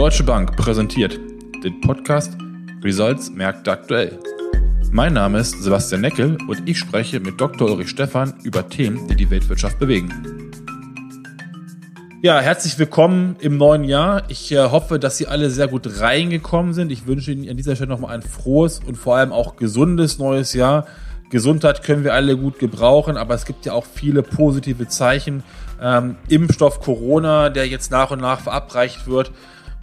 Deutsche Bank präsentiert den Podcast Results Märkte aktuell. Mein Name ist Sebastian Neckel und ich spreche mit Dr. Ulrich Stephan über Themen, die die Weltwirtschaft bewegen. Ja, herzlich willkommen im neuen Jahr. Ich äh, hoffe, dass Sie alle sehr gut reingekommen sind. Ich wünsche Ihnen an dieser Stelle nochmal ein frohes und vor allem auch gesundes neues Jahr. Gesundheit können wir alle gut gebrauchen, aber es gibt ja auch viele positive Zeichen. Ähm, Impfstoff Corona, der jetzt nach und nach verabreicht wird.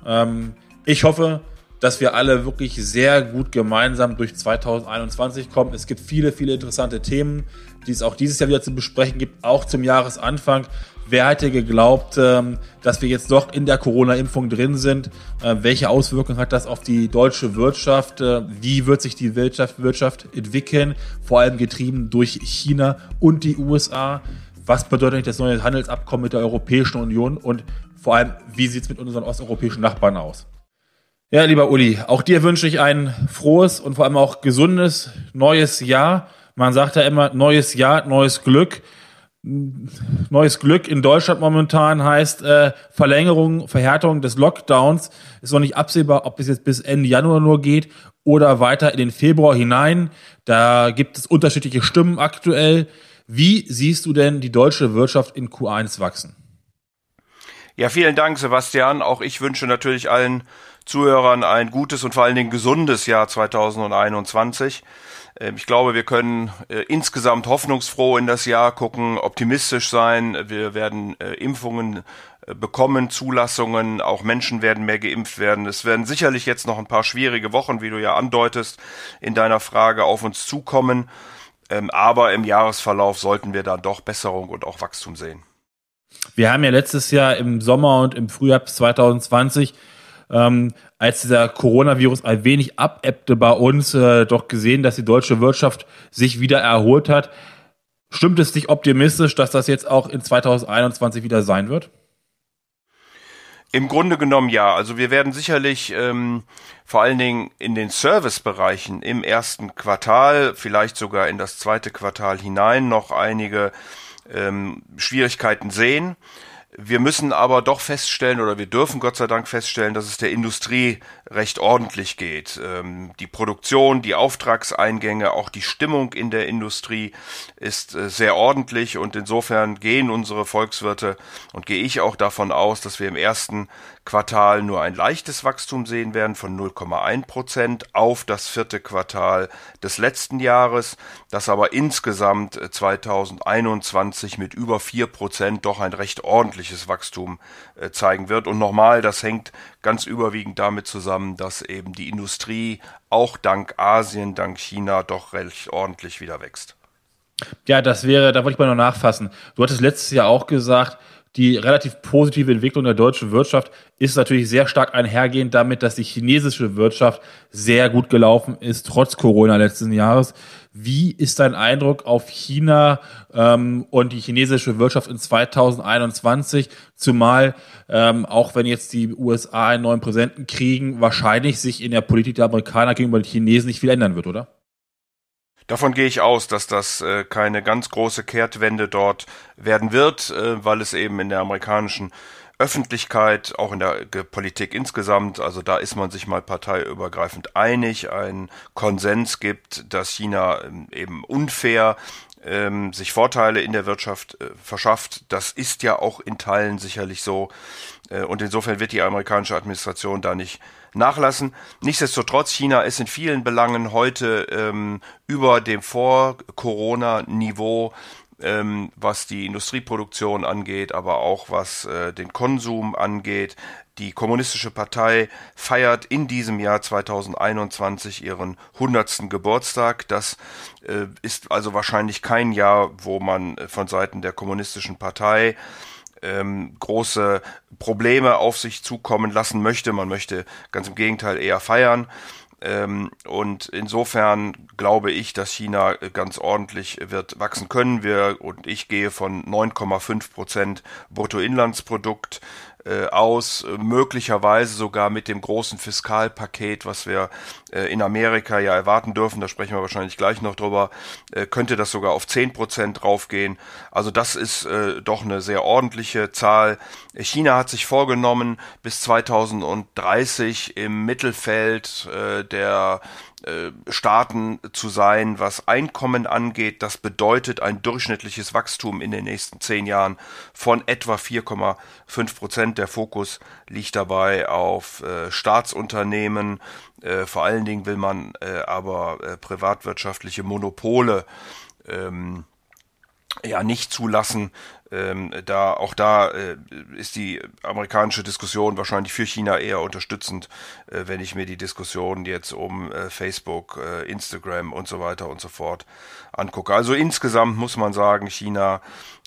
Ähm, ich hoffe, dass wir alle wirklich sehr gut gemeinsam durch 2021 kommen. Es gibt viele, viele interessante Themen, die es auch dieses Jahr wieder zu besprechen gibt, auch zum Jahresanfang. Wer hätte geglaubt, ähm, dass wir jetzt doch in der Corona-Impfung drin sind? Äh, welche Auswirkungen hat das auf die deutsche Wirtschaft? Äh, wie wird sich die Wirtschaft, Wirtschaft entwickeln? Vor allem getrieben durch China und die USA. Was bedeutet das neue Handelsabkommen mit der Europäischen Union? Und vor allem, wie sieht es mit unseren osteuropäischen Nachbarn aus? Ja, lieber Uli, auch dir wünsche ich ein frohes und vor allem auch gesundes neues Jahr. Man sagt ja immer, neues Jahr, neues Glück. Neues Glück in Deutschland momentan heißt äh, Verlängerung, Verhärtung des Lockdowns. Ist noch nicht absehbar, ob es jetzt bis Ende Januar nur geht oder weiter in den Februar hinein. Da gibt es unterschiedliche Stimmen aktuell. Wie siehst du denn die deutsche Wirtschaft in Q1 wachsen? Ja, vielen Dank, Sebastian. Auch ich wünsche natürlich allen Zuhörern ein gutes und vor allen Dingen gesundes Jahr 2021. Ähm, ich glaube, wir können äh, insgesamt hoffnungsfroh in das Jahr gucken, optimistisch sein. Wir werden äh, Impfungen äh, bekommen, Zulassungen, auch Menschen werden mehr geimpft werden. Es werden sicherlich jetzt noch ein paar schwierige Wochen, wie du ja andeutest, in deiner Frage auf uns zukommen. Ähm, aber im Jahresverlauf sollten wir dann doch Besserung und auch Wachstum sehen. Wir haben ja letztes Jahr im Sommer und im Frühjahr 2020 ähm, als dieser Coronavirus ein wenig abebbte bei uns, äh, doch gesehen, dass die deutsche Wirtschaft sich wieder erholt hat. Stimmt es dich optimistisch, dass das jetzt auch in 2021 wieder sein wird? Im Grunde genommen ja. Also wir werden sicherlich ähm, vor allen Dingen in den Servicebereichen im ersten Quartal, vielleicht sogar in das zweite Quartal hinein noch einige ähm, Schwierigkeiten sehen. Wir müssen aber doch feststellen oder wir dürfen Gott sei Dank feststellen, dass es der Industrie recht ordentlich geht. Ähm, die Produktion, die Auftragseingänge, auch die Stimmung in der Industrie ist äh, sehr ordentlich und insofern gehen unsere Volkswirte und gehe ich auch davon aus, dass wir im ersten Quartal nur ein leichtes Wachstum sehen werden von 0,1 Prozent auf das vierte Quartal des letzten Jahres, das aber insgesamt 2021 äh, mit über vier Prozent doch ein recht ordentliches Wachstum äh, zeigen wird. Und nochmal, das hängt ganz überwiegend damit zusammen, dass eben die Industrie auch dank Asien, dank China doch recht ordentlich wieder wächst. Ja, das wäre, da wollte ich mal noch nachfassen. Du hattest letztes Jahr auch gesagt, die relativ positive Entwicklung der deutschen Wirtschaft ist natürlich sehr stark einhergehend damit, dass die chinesische Wirtschaft sehr gut gelaufen ist, trotz Corona letzten Jahres. Wie ist dein Eindruck auf China ähm, und die chinesische Wirtschaft in 2021? Zumal, ähm, auch wenn jetzt die USA einen neuen Präsidenten kriegen, wahrscheinlich sich in der Politik der Amerikaner gegenüber den Chinesen nicht viel ändern wird, oder? Davon gehe ich aus, dass das äh, keine ganz große Kehrtwende dort werden wird, äh, weil es eben in der amerikanischen Öffentlichkeit, auch in der Politik insgesamt, also da ist man sich mal parteiübergreifend einig, ein Konsens gibt, dass China ähm, eben unfair ähm, sich Vorteile in der Wirtschaft äh, verschafft. Das ist ja auch in Teilen sicherlich so. Äh, und insofern wird die amerikanische Administration da nicht nachlassen. Nichtsdestotrotz, China ist in vielen Belangen heute ähm, über dem Vor-Corona-Niveau ähm, was die Industrieproduktion angeht, aber auch was äh, den Konsum angeht. Die Kommunistische Partei feiert in diesem Jahr 2021 ihren 100. Geburtstag. Das äh, ist also wahrscheinlich kein Jahr, wo man äh, von Seiten der Kommunistischen Partei ähm, große Probleme auf sich zukommen lassen möchte. Man möchte ganz im Gegenteil eher feiern. Ähm, und insofern glaube ich, dass China ganz ordentlich wird wachsen können. Wir und ich gehe von 9,5 Prozent Bruttoinlandsprodukt aus, möglicherweise sogar mit dem großen Fiskalpaket, was wir äh, in Amerika ja erwarten dürfen, da sprechen wir wahrscheinlich gleich noch drüber, äh, könnte das sogar auf 10 Prozent draufgehen. Also das ist äh, doch eine sehr ordentliche Zahl. China hat sich vorgenommen, bis 2030 im Mittelfeld äh, der äh, Staaten zu sein, was Einkommen angeht. Das bedeutet ein durchschnittliches Wachstum in den nächsten zehn Jahren von etwa 4,5 Prozent. Der Fokus liegt dabei auf äh, Staatsunternehmen. Äh, vor allen Dingen will man äh, aber äh, privatwirtschaftliche Monopole ähm, ja nicht zulassen. Ähm, da auch da äh, ist die amerikanische Diskussion wahrscheinlich für China eher unterstützend, äh, wenn ich mir die Diskussion jetzt um äh, Facebook, äh, Instagram und so weiter und so fort angucke. Also insgesamt muss man sagen, China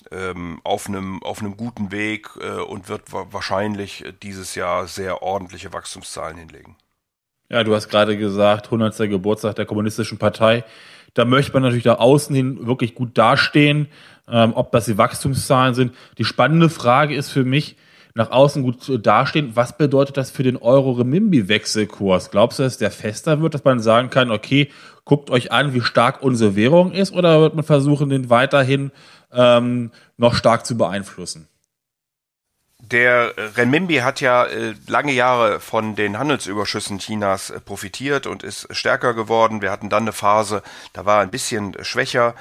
ähm, auf einem auf einem guten Weg äh, und wird wahrscheinlich dieses Jahr sehr ordentliche Wachstumszahlen hinlegen. Ja, du hast gerade gesagt, 100. Geburtstag der Kommunistischen Partei. Da möchte man natürlich nach außen hin wirklich gut dastehen, ähm, ob das die Wachstumszahlen sind. Die spannende Frage ist für mich, nach außen gut dastehen, was bedeutet das für den Euro-Remimbi-Wechselkurs? Glaubst du, dass der fester wird, dass man sagen kann, okay, guckt euch an, wie stark unsere Währung ist, oder wird man versuchen, den weiterhin ähm, noch stark zu beeinflussen? Der Renminbi hat ja äh, lange Jahre von den Handelsüberschüssen Chinas äh, profitiert und ist stärker geworden. Wir hatten dann eine Phase, da war er ein bisschen schwächer.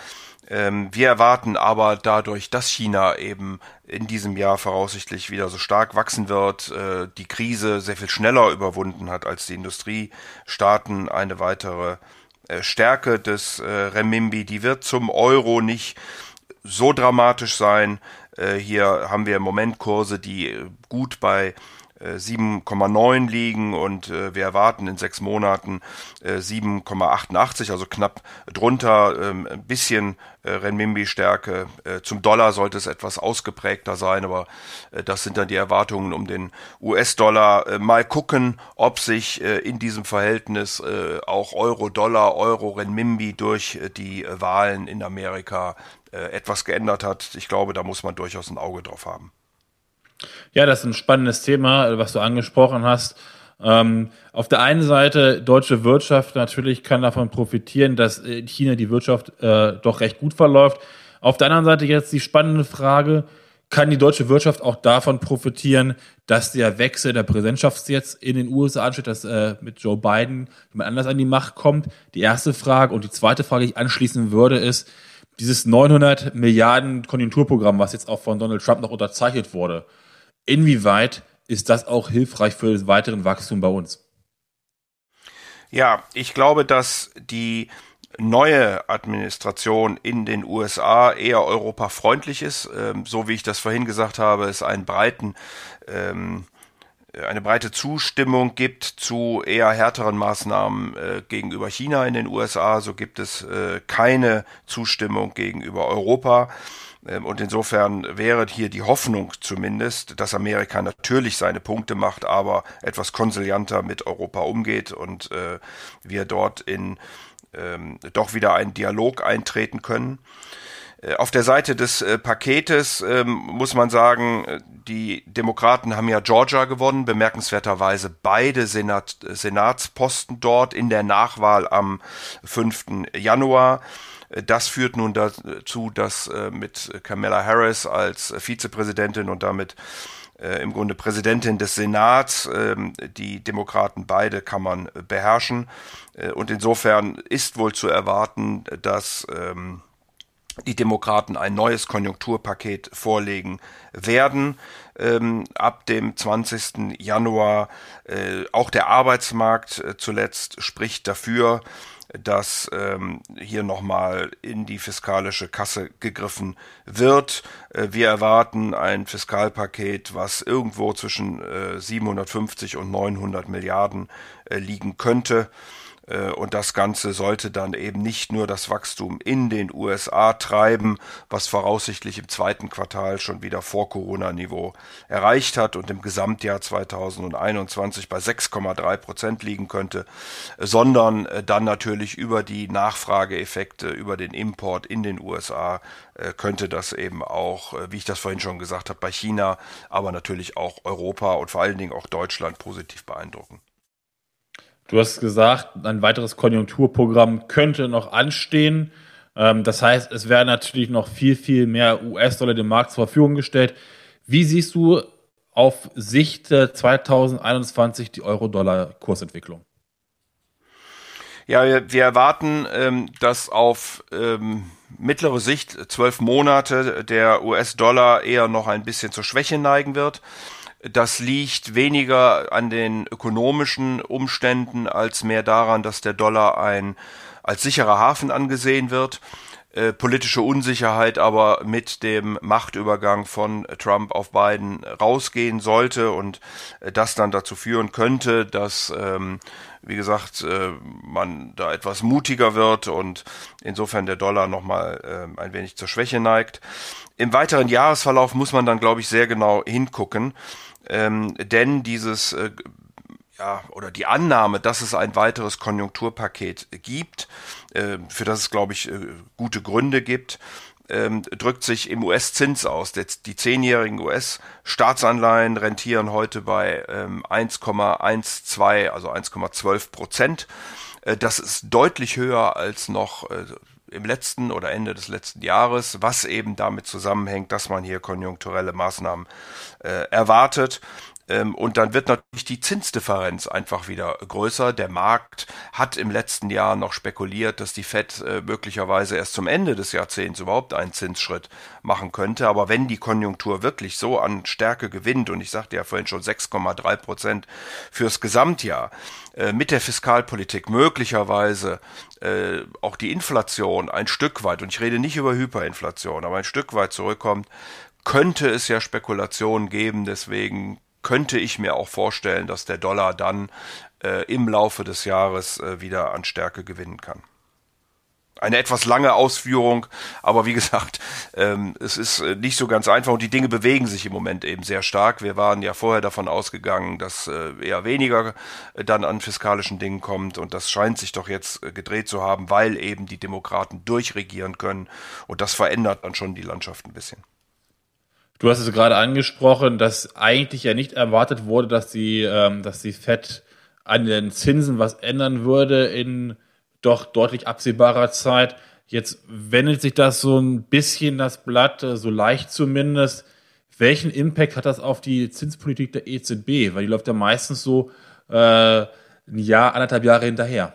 Ähm, wir erwarten aber dadurch, dass China eben in diesem Jahr voraussichtlich wieder so stark wachsen wird, äh, die Krise sehr viel schneller überwunden hat als die Industriestaaten, eine weitere Stärke des Renminbi, die wird zum Euro nicht so dramatisch sein. Äh, hier haben wir im Moment Kurse, die äh, gut bei 7,9 äh, liegen und wir erwarten in sechs Monaten äh, 7,88, also knapp drunter, ähm, ein bisschen Renminbi-Stärke. Zum Dollar sollte es etwas ausgeprägter sein, aber das sind dann die Erwartungen um den US-Dollar. Mal gucken, ob sich in diesem Verhältnis auch Euro-Dollar, Euro-Renminbi durch die Wahlen in Amerika etwas geändert hat. Ich glaube, da muss man durchaus ein Auge drauf haben. Ja, das ist ein spannendes Thema, was du angesprochen hast. Ähm, auf der einen Seite, deutsche Wirtschaft natürlich kann davon profitieren, dass in China die Wirtschaft äh, doch recht gut verläuft. Auf der anderen Seite jetzt die spannende Frage, kann die deutsche Wirtschaft auch davon profitieren, dass der Wechsel der Präsidentschaft jetzt in den USA ansteht, dass äh, mit Joe Biden jemand anders an die Macht kommt? Die erste Frage. Und die zweite Frage, die ich anschließen würde, ist, dieses 900 Milliarden Konjunkturprogramm, was jetzt auch von Donald Trump noch unterzeichnet wurde, inwieweit ist das auch hilfreich für das weiteren Wachstum bei uns? Ja, ich glaube, dass die neue Administration in den USA eher europafreundlich ist. Ähm, so wie ich das vorhin gesagt habe, es einen breiten ähm, eine breite Zustimmung gibt zu eher härteren Maßnahmen äh, gegenüber China in den USA, so gibt es äh, keine Zustimmung gegenüber Europa. Ähm, und insofern wäre hier die Hoffnung zumindest, dass Amerika natürlich seine Punkte macht, aber etwas konsilianter mit Europa umgeht und äh, wir dort in ähm, doch wieder einen Dialog eintreten können. Äh, auf der Seite des äh, Paketes ähm, muss man sagen, äh, die Demokraten haben ja Georgia gewonnen, bemerkenswerterweise beide Senat, Senatsposten dort in der Nachwahl am 5. Januar. Das führt nun dazu, dass äh, mit Kamala Harris als Vizepräsidentin und damit äh, im Grunde Präsidentin des Senats äh, die Demokraten beide Kammern beherrschen. Äh, und insofern ist wohl zu erwarten, dass ähm, die Demokraten ein neues Konjunkturpaket vorlegen werden. Ähm, ab dem 20. Januar äh, auch der Arbeitsmarkt äh, zuletzt spricht dafür, dass ähm, hier nochmal in die fiskalische Kasse gegriffen wird. Äh, wir erwarten ein Fiskalpaket, was irgendwo zwischen äh, 750 und 900 Milliarden äh, liegen könnte. Äh, und das Ganze sollte dann eben nicht nur das Wachstum in den USA treiben, was voraussichtlich im zweiten Quartal schon wieder vor Corona-Niveau erreicht hat und im Gesamtjahr 2021 bei 6,3 Prozent liegen könnte, sondern äh, dann natürlich über die Nachfrageeffekte, über den Import in den USA äh, könnte das eben auch, wie ich das vorhin schon gesagt habe, bei China, aber natürlich auch Europa und vor allen Dingen auch Deutschland positiv beeindrucken. Du hast gesagt, ein weiteres Konjunkturprogramm könnte noch anstehen. Ähm, das heißt, es werden natürlich noch viel, viel mehr US-Dollar dem Markt zur Verfügung gestellt. Wie siehst du auf Sicht 2021 die Euro-Dollar-Kursentwicklung? Ja, wir, wir erwarten, ähm, dass auf ähm, mittlere Sicht zwölf Monate der US-Dollar eher noch ein bisschen zur Schwäche neigen wird. Das liegt weniger an den ökonomischen Umständen als mehr daran, dass der Dollar ein als sicherer Hafen angesehen wird. Äh, politische Unsicherheit aber mit dem Machtübergang von Trump auf Biden rausgehen sollte und äh, das dann dazu führen könnte, dass, ähm, wie gesagt, äh, man da etwas mutiger wird und insofern der Dollar nochmal äh, ein wenig zur Schwäche neigt. Im weiteren Jahresverlauf muss man dann, glaube ich, sehr genau hingucken ähm, denn dieses äh, ja, oder die Annahme, dass es ein weiteres Konjunkturpaket gibt, äh, für das es, glaube ich, äh, gute Gründe gibt, ähm, drückt sich im US-Zins aus. Die zehnjährigen US-Staatsanleihen rentieren heute bei ähm, 1,12, also 1,12 Prozent. Äh, das ist deutlich höher als noch äh, im letzten oder Ende des letzten Jahres, was eben damit zusammenhängt, dass man hier konjunkturelle Maßnahmen äh, erwartet. Ähm, und dann wird natürlich die Zinsdifferenz einfach wieder größer. Der Markt hat im letzten Jahr noch spekuliert, dass die Fed äh, möglicherweise erst zum Ende des Jahrzehnts überhaupt einen Zinsschritt machen könnte. Aber wenn die Konjunktur wirklich so an Stärke gewinnt, und ich sagte ja vorhin schon 6,3 Prozent fürs Gesamtjahr, äh, mit der Fiskalpolitik möglicherweise äh, auch die Inflation ein Stück weit, und ich rede nicht über Hyperinflation, aber ein Stück weit zurückkommt, könnte es ja Spekulationen geben. Deswegen könnte ich mir auch vorstellen, dass der Dollar dann äh, im Laufe des Jahres äh, wieder an Stärke gewinnen kann. Eine etwas lange Ausführung, aber wie gesagt, ähm, es ist äh, nicht so ganz einfach und die Dinge bewegen sich im Moment eben sehr stark. Wir waren ja vorher davon ausgegangen, dass äh, eher weniger äh, dann an fiskalischen Dingen kommt und das scheint sich doch jetzt äh, gedreht zu haben, weil eben die Demokraten durchregieren können und das verändert dann schon die Landschaft ein bisschen. Du hast es gerade angesprochen, dass eigentlich ja nicht erwartet wurde, dass die, ähm, dass die Fed an den Zinsen was ändern würde in doch deutlich absehbarer Zeit. Jetzt wendet sich das so ein bisschen das Blatt, äh, so leicht zumindest. Welchen Impact hat das auf die Zinspolitik der EZB? Weil die läuft ja meistens so äh, ein Jahr, anderthalb Jahre hinterher.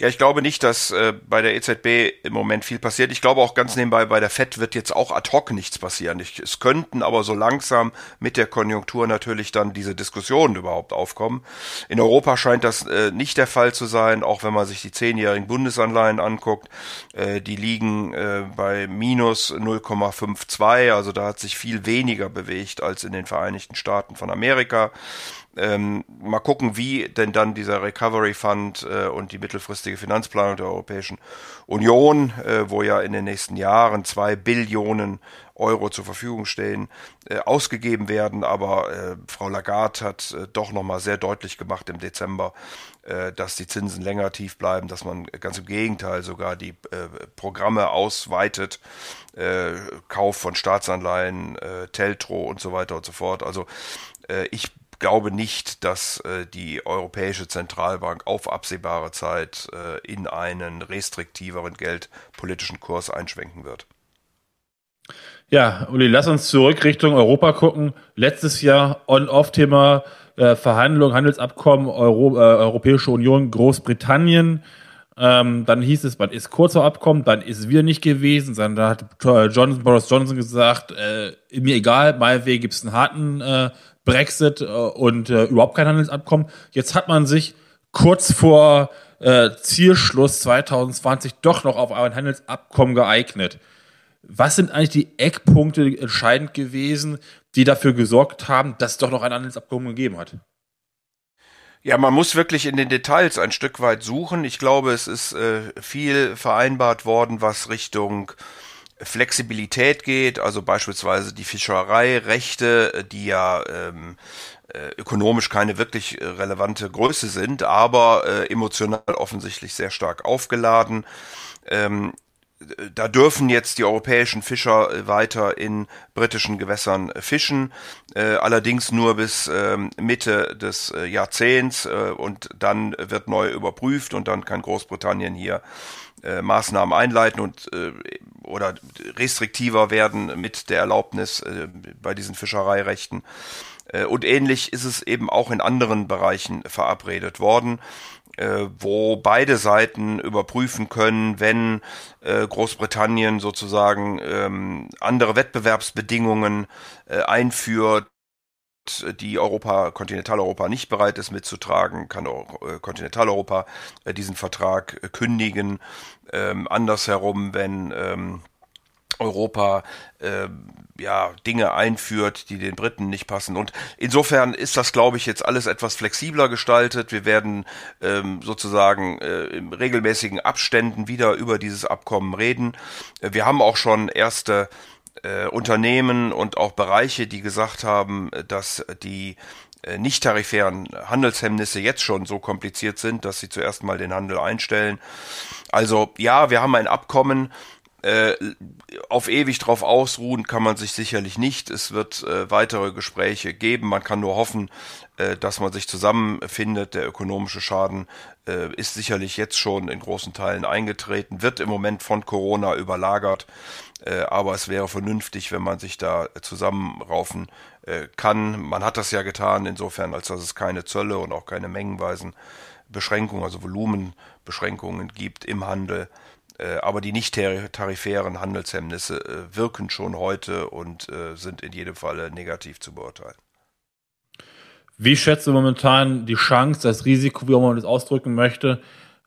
Ja, ich glaube nicht, dass äh, bei der EZB im Moment viel passiert. Ich glaube auch ganz nebenbei, bei der FED wird jetzt auch ad hoc nichts passieren. Ich, es könnten aber so langsam mit der Konjunktur natürlich dann diese Diskussionen überhaupt aufkommen. In Europa scheint das äh, nicht der Fall zu sein, auch wenn man sich die zehnjährigen Bundesanleihen anguckt. Äh, die liegen äh, bei minus 0,52, also da hat sich viel weniger bewegt als in den Vereinigten Staaten von Amerika. Ähm, mal gucken, wie denn dann dieser Recovery Fund äh, und die mittelfristige Finanzplanung der Europäischen Union, äh, wo ja in den nächsten Jahren zwei Billionen Euro zur Verfügung stehen, äh, ausgegeben werden. Aber äh, Frau Lagarde hat äh, doch nochmal sehr deutlich gemacht im Dezember, äh, dass die Zinsen länger tief bleiben, dass man ganz im Gegenteil sogar die Programme ausweitet, Kauf von Staatsanleihen, Teltro und so weiter und so fort. Also ich glaube nicht, dass äh, die Europäische Zentralbank auf absehbare Zeit äh, in einen restriktiveren geldpolitischen Kurs einschwenken wird. Ja, Uli, lass uns zurück Richtung Europa gucken. Letztes Jahr On-Off-Thema äh, Verhandlungen, Handelsabkommen, Euro, äh, Europäische Union, Großbritannien. Ähm, dann hieß es, man ist kurz vor Abkommen, dann ist wieder nicht gewesen. Dann hat Johnson, Boris Johnson gesagt, äh, mir egal, meinetwegen gibt es einen harten äh, Brexit äh, und äh, überhaupt kein Handelsabkommen. Jetzt hat man sich kurz vor äh, Zielschluss 2020 doch noch auf ein Handelsabkommen geeignet. Was sind eigentlich die Eckpunkte entscheidend gewesen, die dafür gesorgt haben, dass es doch noch ein Handelsabkommen gegeben hat? Ja, man muss wirklich in den Details ein Stück weit suchen. Ich glaube, es ist äh, viel vereinbart worden, was Richtung Flexibilität geht, also beispielsweise die Fischereirechte, die ja ähm, äh, ökonomisch keine wirklich äh, relevante Größe sind, aber äh, emotional offensichtlich sehr stark aufgeladen. Ähm, da dürfen jetzt die europäischen Fischer äh, weiter in britischen Gewässern fischen, äh, allerdings nur bis äh, Mitte des äh, Jahrzehnts äh, und dann wird neu überprüft und dann kann Großbritannien hier äh, Maßnahmen einleiten und äh, oder restriktiver werden mit der Erlaubnis äh, bei diesen Fischereirechten. Äh, und ähnlich ist es eben auch in anderen Bereichen verabredet worden äh, wo beide Seiten überprüfen können, wenn äh, Großbritannien sozusagen ähm, andere Wettbewerbsbedingungen äh, einführt, die Europa, Kontinentaleuropa nicht bereit ist mitzutragen, kann auch äh, Kontinentaleuropa äh, diesen Vertrag äh, kündigen. Ähm, andersherum, wenn ähm, Europa äh, ja Dinge einführt, die den Briten nicht passen. Und insofern ist das, glaube ich, jetzt alles etwas flexibler gestaltet. Wir werden ähm, sozusagen äh, in regelmäßigen Abständen wieder über dieses Abkommen reden. Wir haben auch schon erste äh, Unternehmen und auch Bereiche, die gesagt haben, dass die äh, nicht tarifären Handelshemmnisse jetzt schon so kompliziert sind, dass sie zuerst mal den Handel einstellen. Also ja, wir haben ein Abkommen, äh, auf ewig drauf ausruhen kann man sich sicherlich nicht. Es wird äh, weitere Gespräche geben. Man kann nur hoffen, äh, dass man sich zusammenfindet. Der ökonomische Schaden äh, ist sicherlich jetzt schon in großen Teilen eingetreten, wird im Moment von Corona überlagert. Äh, aber es wäre vernünftig, wenn man sich da zusammenraufen äh, kann. Man hat das ja getan, insofern, als dass es keine Zölle und auch keine mengenweisen Beschränkungen, also Volumenbeschränkungen gibt im Handel. Äh, aber die nicht tarifären Handelshemmnisse äh, wirken schon heute und äh, sind in jedem Falle negativ zu beurteilen. Wie schätzt du momentan die Chance, das Risiko, wie man das ausdrücken möchte,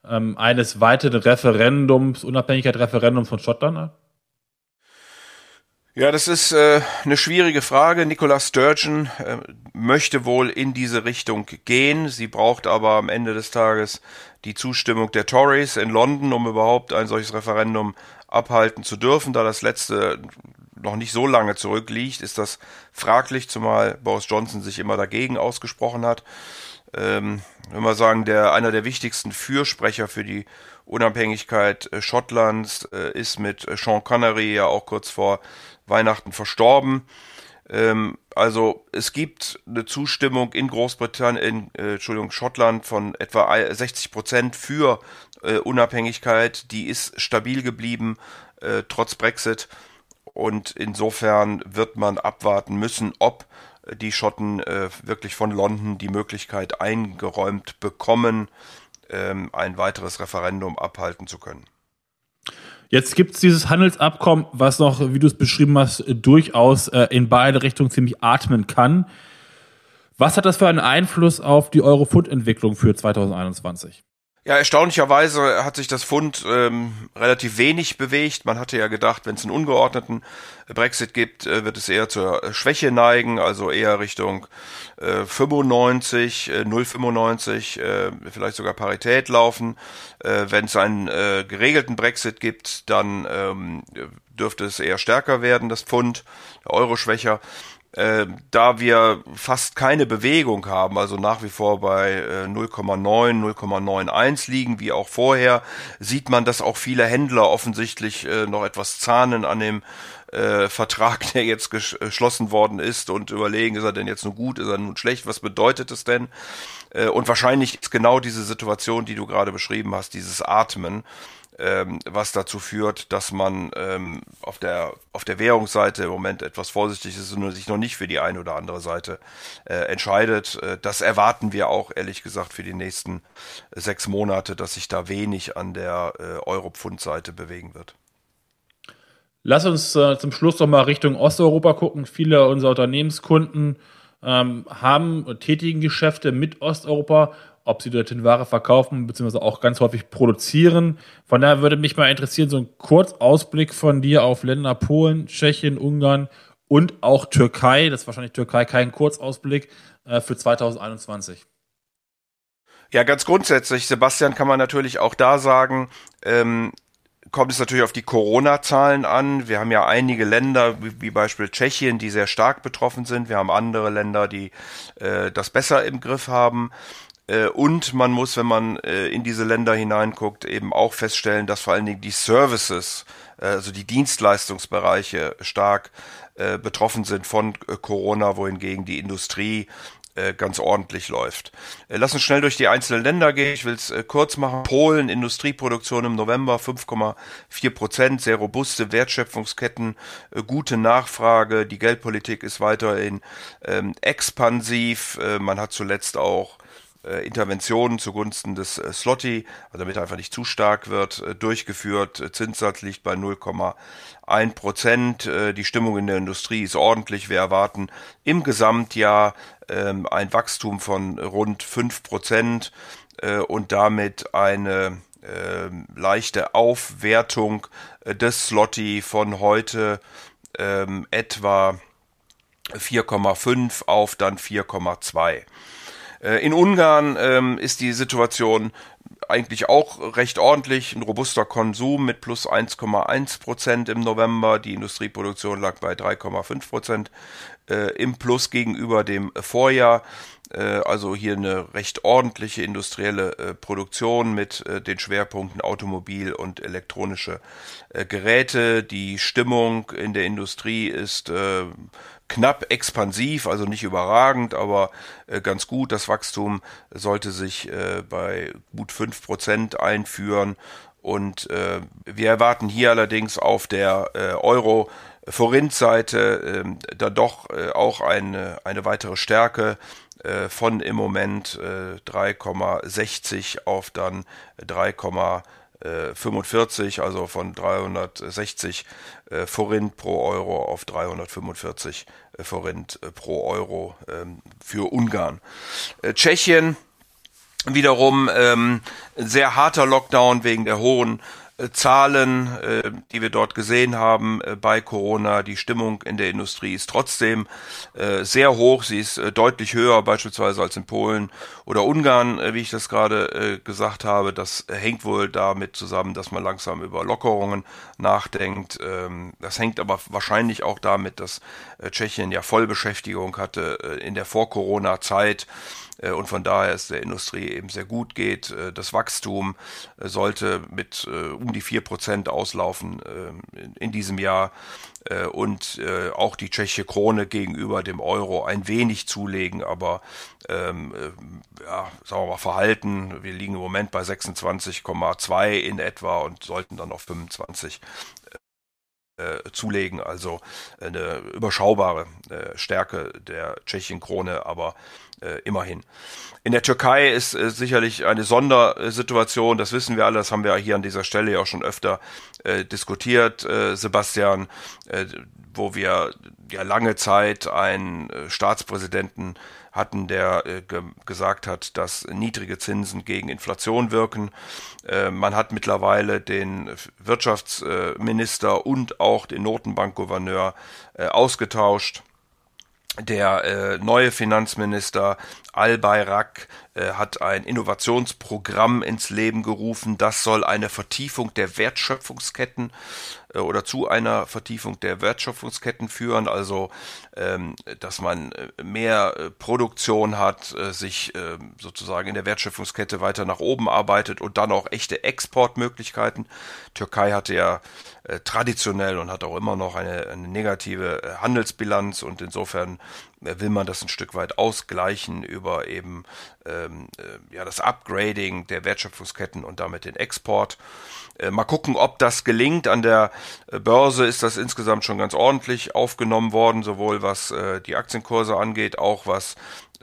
ähm, eines weiteren Referendums, Unabhängigkeit-Referendums von Schottland ab? Ja, das ist äh, eine schwierige Frage. Nicola Sturgeon äh, möchte wohl in diese Richtung gehen. Sie braucht aber am Ende des Tages die Zustimmung der Tories in London, um überhaupt ein solches Referendum abhalten zu dürfen. Da das letzte noch nicht so lange zurückliegt, ist das fraglich, zumal Boris Johnson sich immer dagegen ausgesprochen hat. Ähm, wenn wir sagen, der einer der wichtigsten Fürsprecher für die Unabhängigkeit äh, Schottlands äh, ist mit äh, Sean Connery ja auch kurz vor Weihnachten verstorben. Ähm, also es gibt eine Zustimmung in Großbritannien, in äh, Entschuldigung, Schottland von etwa 60 Prozent für äh, Unabhängigkeit. Die ist stabil geblieben, äh, trotz Brexit. Und insofern wird man abwarten müssen, ob die Schotten äh, wirklich von London die Möglichkeit eingeräumt bekommen, ähm, ein weiteres Referendum abhalten zu können. Jetzt gibt es dieses Handelsabkommen, was noch, wie du es beschrieben hast, durchaus äh, in beide Richtungen ziemlich atmen kann. Was hat das für einen Einfluss auf die Euro-Foot-Entwicklung für 2021? Ja, erstaunlicherweise hat sich das Pfund ähm, relativ wenig bewegt. Man hatte ja gedacht, wenn es einen ungeordneten Brexit gibt, äh, wird es eher zur äh, Schwäche neigen, also eher Richtung äh, 95, äh, 0,95, äh, vielleicht sogar Parität laufen. Äh, wenn es einen äh, geregelten Brexit gibt, dann ähm, dürfte es eher stärker werden, das Pfund, der Euro schwächer. Äh, da wir fast keine Bewegung haben, also nach wie vor bei äh, 0,9, 0,91 liegen, wie auch vorher, sieht man, dass auch viele Händler offensichtlich äh, noch etwas zahnen an dem äh, Vertrag, der jetzt geschlossen worden ist und überlegen, ist er denn jetzt nun gut, ist er nun schlecht, was bedeutet es denn? Äh, und wahrscheinlich ist genau diese Situation, die du gerade beschrieben hast, dieses Atmen, ähm, was dazu führt, dass man ähm, auf der auf der Währungsseite im Moment etwas vorsichtig ist und sich noch nicht für die eine oder andere Seite äh, entscheidet. Äh, das erwarten wir auch ehrlich gesagt für die nächsten sechs Monate, dass sich da wenig an der Euro-Pfund-Seite bewegen wird. Lass uns äh, zum Schluss noch mal Richtung Osteuropa gucken. Viele unserer Unternehmenskunden ähm, haben tätigen Geschäfte mit Osteuropa ob sie dorthin Ware verkaufen, beziehungsweise auch ganz häufig produzieren. Von daher würde mich mal interessieren, so ein Kurzausblick von dir auf Länder Polen, Tschechien, Ungarn und auch Türkei. Das ist wahrscheinlich Türkei kein Kurzausblick äh, für 2021. Ja, ganz grundsätzlich, Sebastian, kann man natürlich auch da sagen, ähm, kommt es natürlich auf die Corona-Zahlen an. Wir haben ja einige Länder, wie, wie Beispiel Tschechien, die sehr stark betroffen sind. Wir haben andere Länder, die äh, das besser im Griff haben. Äh, und man muss, wenn man äh, in diese Länder hineinguckt, eben auch feststellen, dass vor allen Dingen die Services, äh, also die Dienstleistungsbereiche stark äh, betroffen sind von äh, Corona, wohingegen die Industrie ganz ordentlich läuft. Äh, lass uns schnell durch die einzelnen Länder gehen. Ich will es äh, kurz machen. Polen, Industrieproduktion im November 5,4 Prozent, sehr robuste Wertschöpfungsketten, gute Nachfrage. Die Geldpolitik ist weiterhin ähm, expansiv. man hat zuletzt auch äh, Interventionen zugunsten des äh, Slotty, also damit er einfach nicht zu stark wird, äh, durchgeführt. Zinssatz liegt bei 0,1 Prozent. Äh, die Stimmung in der Industrie ist ordentlich. Wir erwarten im Gesamtjahr ähm, ein Wachstum von rund 5 Prozent äh, und damit eine ähm, leichte Aufwertung äh, des Slotty von heute ähm, etwa 4,5 auf dann 4,2. Äh, in Ungarn ähm, ist die Situation eigentlich auch recht ordentlich. Ein robuster Konsum mit plus 1,1 Prozent im November. Die Industrieproduktion lag bei 3,5 Prozent äh, im Plus gegenüber dem Vorjahr. Äh, also hier eine recht ordentliche industrielle äh, Produktion mit den Schwerpunkten Automobil und elektronische Geräte. Die Stimmung in der Industrie ist knapp expansiv, also nicht überragend, aber äh, ganz gut. Das Wachstum sollte sich äh, bei gut fünf Prozent einführen. Und äh, wir erwarten hier allerdings auf der Euro Forint-Seite äh, da doch äh, auch eine, eine weitere Stärke äh, von im Moment äh, 3,60 auf dann 3,60 45, äh, also von 360 äh, Forint pro Euro auf 345 äh, Forint pro Euro ähm, für Ungarn. Tschechien wiederum ähm, sehr harter Lockdown wegen der hohen äh, Zahlen, äh, die wir dort gesehen haben äh, bei Corona. Die Stimmung in der Industrie ist trotzdem sehr hoch. Sie ist deutlich höher beispielsweise als in Polen oder Ungarn, wie ich das gerade gesagt habe. Das hängt wohl damit zusammen, dass man langsam über Lockerungen nachdenkt. Ähm, das hängt aber wahrscheinlich auch damit, dass Tschechien ja Vollbeschäftigung hatte in der Vor-Corona-Zeit äh, und von daher es der Industrie eben sehr gut geht. Äh, das Wachstum äh, sollte mit um die vier Prozent auslaufen in diesem Jahr und auch die tschechische Krone gegenüber dem Euro ein wenig zulegen, aber ähm, ja, sagen wir mal verhalten. Wir liegen im Moment bei 26,2 in etwa und sollten dann auf 25 zulegen. Also eine überschaubare äh, Stärke der tschechischen Krone, aber äh, immerhin. In der Türkei ist äh, sicherlich eine Sondersituation, das wissen wir alle, das haben wir hier an dieser Stelle ja auch schon öfter äh, diskutiert, äh, Sebastian, äh, wo wir ja lange Zeit einen äh, Staatspräsidenten hatten, der äh, ge gesagt hat, dass niedrige Zinsen gegen Inflation wirken. Äh, man hat mittlerweile den Wirtschaftsminister und auch den Notenbankgouverneur äh, ausgetauscht. Der äh, neue Finanzminister Al-Bayrak äh, hat ein Innovationsprogramm ins Leben gerufen. Das soll eine Vertiefung der Wertschöpfungsketten äh, oder zu einer Vertiefung der Wertschöpfungsketten führen. Also, ähm, dass man äh, mehr äh, Produktion hat, äh, sich äh, sozusagen in der Wertschöpfungskette weiter nach oben arbeitet und dann auch echte Exportmöglichkeiten. Türkei hatte ja äh, traditionell und hat auch immer noch eine, eine negative äh, Handelsbilanz und insofern äh, will man das ein Stück weit ausgleichen über eben ähm, äh, ja das Upgrading der Wertschöpfungsketten und damit den Export. Äh, mal gucken, ob das gelingt. An der Börse ist das insgesamt schon ganz ordentlich aufgenommen worden, sowohl was äh, die Aktienkurse angeht, auch was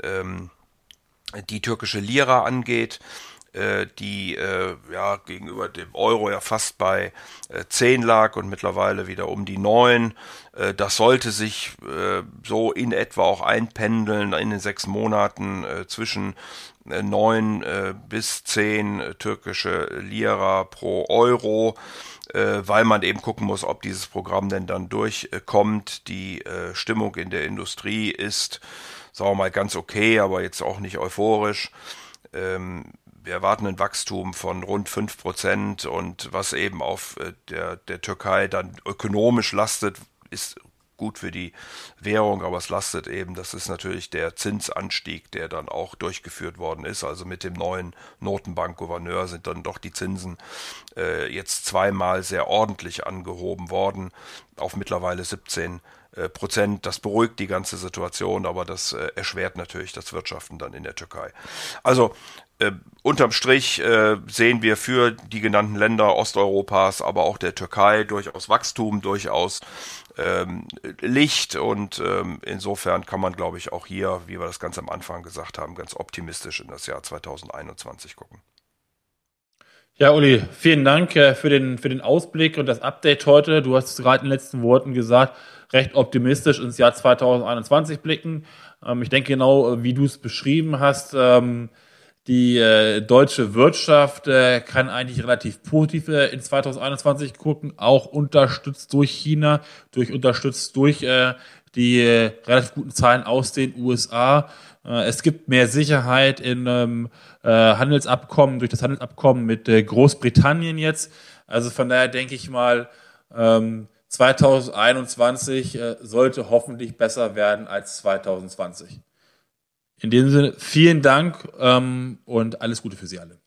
ähm, die türkische Lira angeht. Äh, die äh, ja gegenüber dem Euro ja fast bei äh, 10 lag und mittlerweile wieder um die 9. Äh, das sollte sich äh, so in etwa auch einpendeln in den sechs Monaten äh, zwischen äh, 9 äh, bis 10 äh, türkische Lira pro Euro äh, weil man eben gucken muss, ob dieses Programm denn dann durchkommt. Die äh, Stimmung in der Industrie ist, sagen wir mal, ganz okay, aber jetzt auch nicht euphorisch. ähm, wir erwarten ein Wachstum von rund 5 Prozent und was eben auf äh, der, der Türkei dann ökonomisch lastet, ist gut für die Währung, aber es lastet eben, das ist natürlich der Zinsanstieg, der dann auch durchgeführt worden ist. Also mit dem neuen Notenbankgouverneur sind dann doch die Zinsen äh, jetzt zweimal sehr ordentlich angehoben worden auf mittlerweile 17 äh, Prozent. Das beruhigt die ganze Situation, aber das äh, erschwert natürlich das Wirtschaften dann in der Türkei. Also äh, unterm Strich äh, sehen wir für die genannten Länder Osteuropas, aber auch der Türkei durchaus Wachstum, durchaus ähm, Licht und ähm, insofern kann man, glaube ich, auch hier, wie wir das ganz am Anfang gesagt haben, ganz optimistisch in das Jahr 2021 gucken. Ja, Uli, vielen Dank äh, für, den, für den Ausblick und das Update heute. Du hast es gerade in den letzten Worten gesagt, recht optimistisch ins Jahr 2021 blicken. Ähm, ich denke genau, äh, wie du es beschrieben hast, ähm, die äh, deutsche Wirtschaft äh, kann eigentlich relativ positiv äh, in 2021 gucken, auch unterstützt durch China, durch unterstützt durch äh, die äh, relativ guten Zahlen aus den USA. Äh, es gibt mehr Sicherheit in ähm, äh, Handelsabkommen, durch das Handelsabkommen mit äh, Großbritannien jetzt. Also von daher denke ich mal, ähm, 2021 äh, sollte hoffentlich besser werden als 2020. In dem Sinne, vielen Dank ähm, und alles Gute für Sie alle.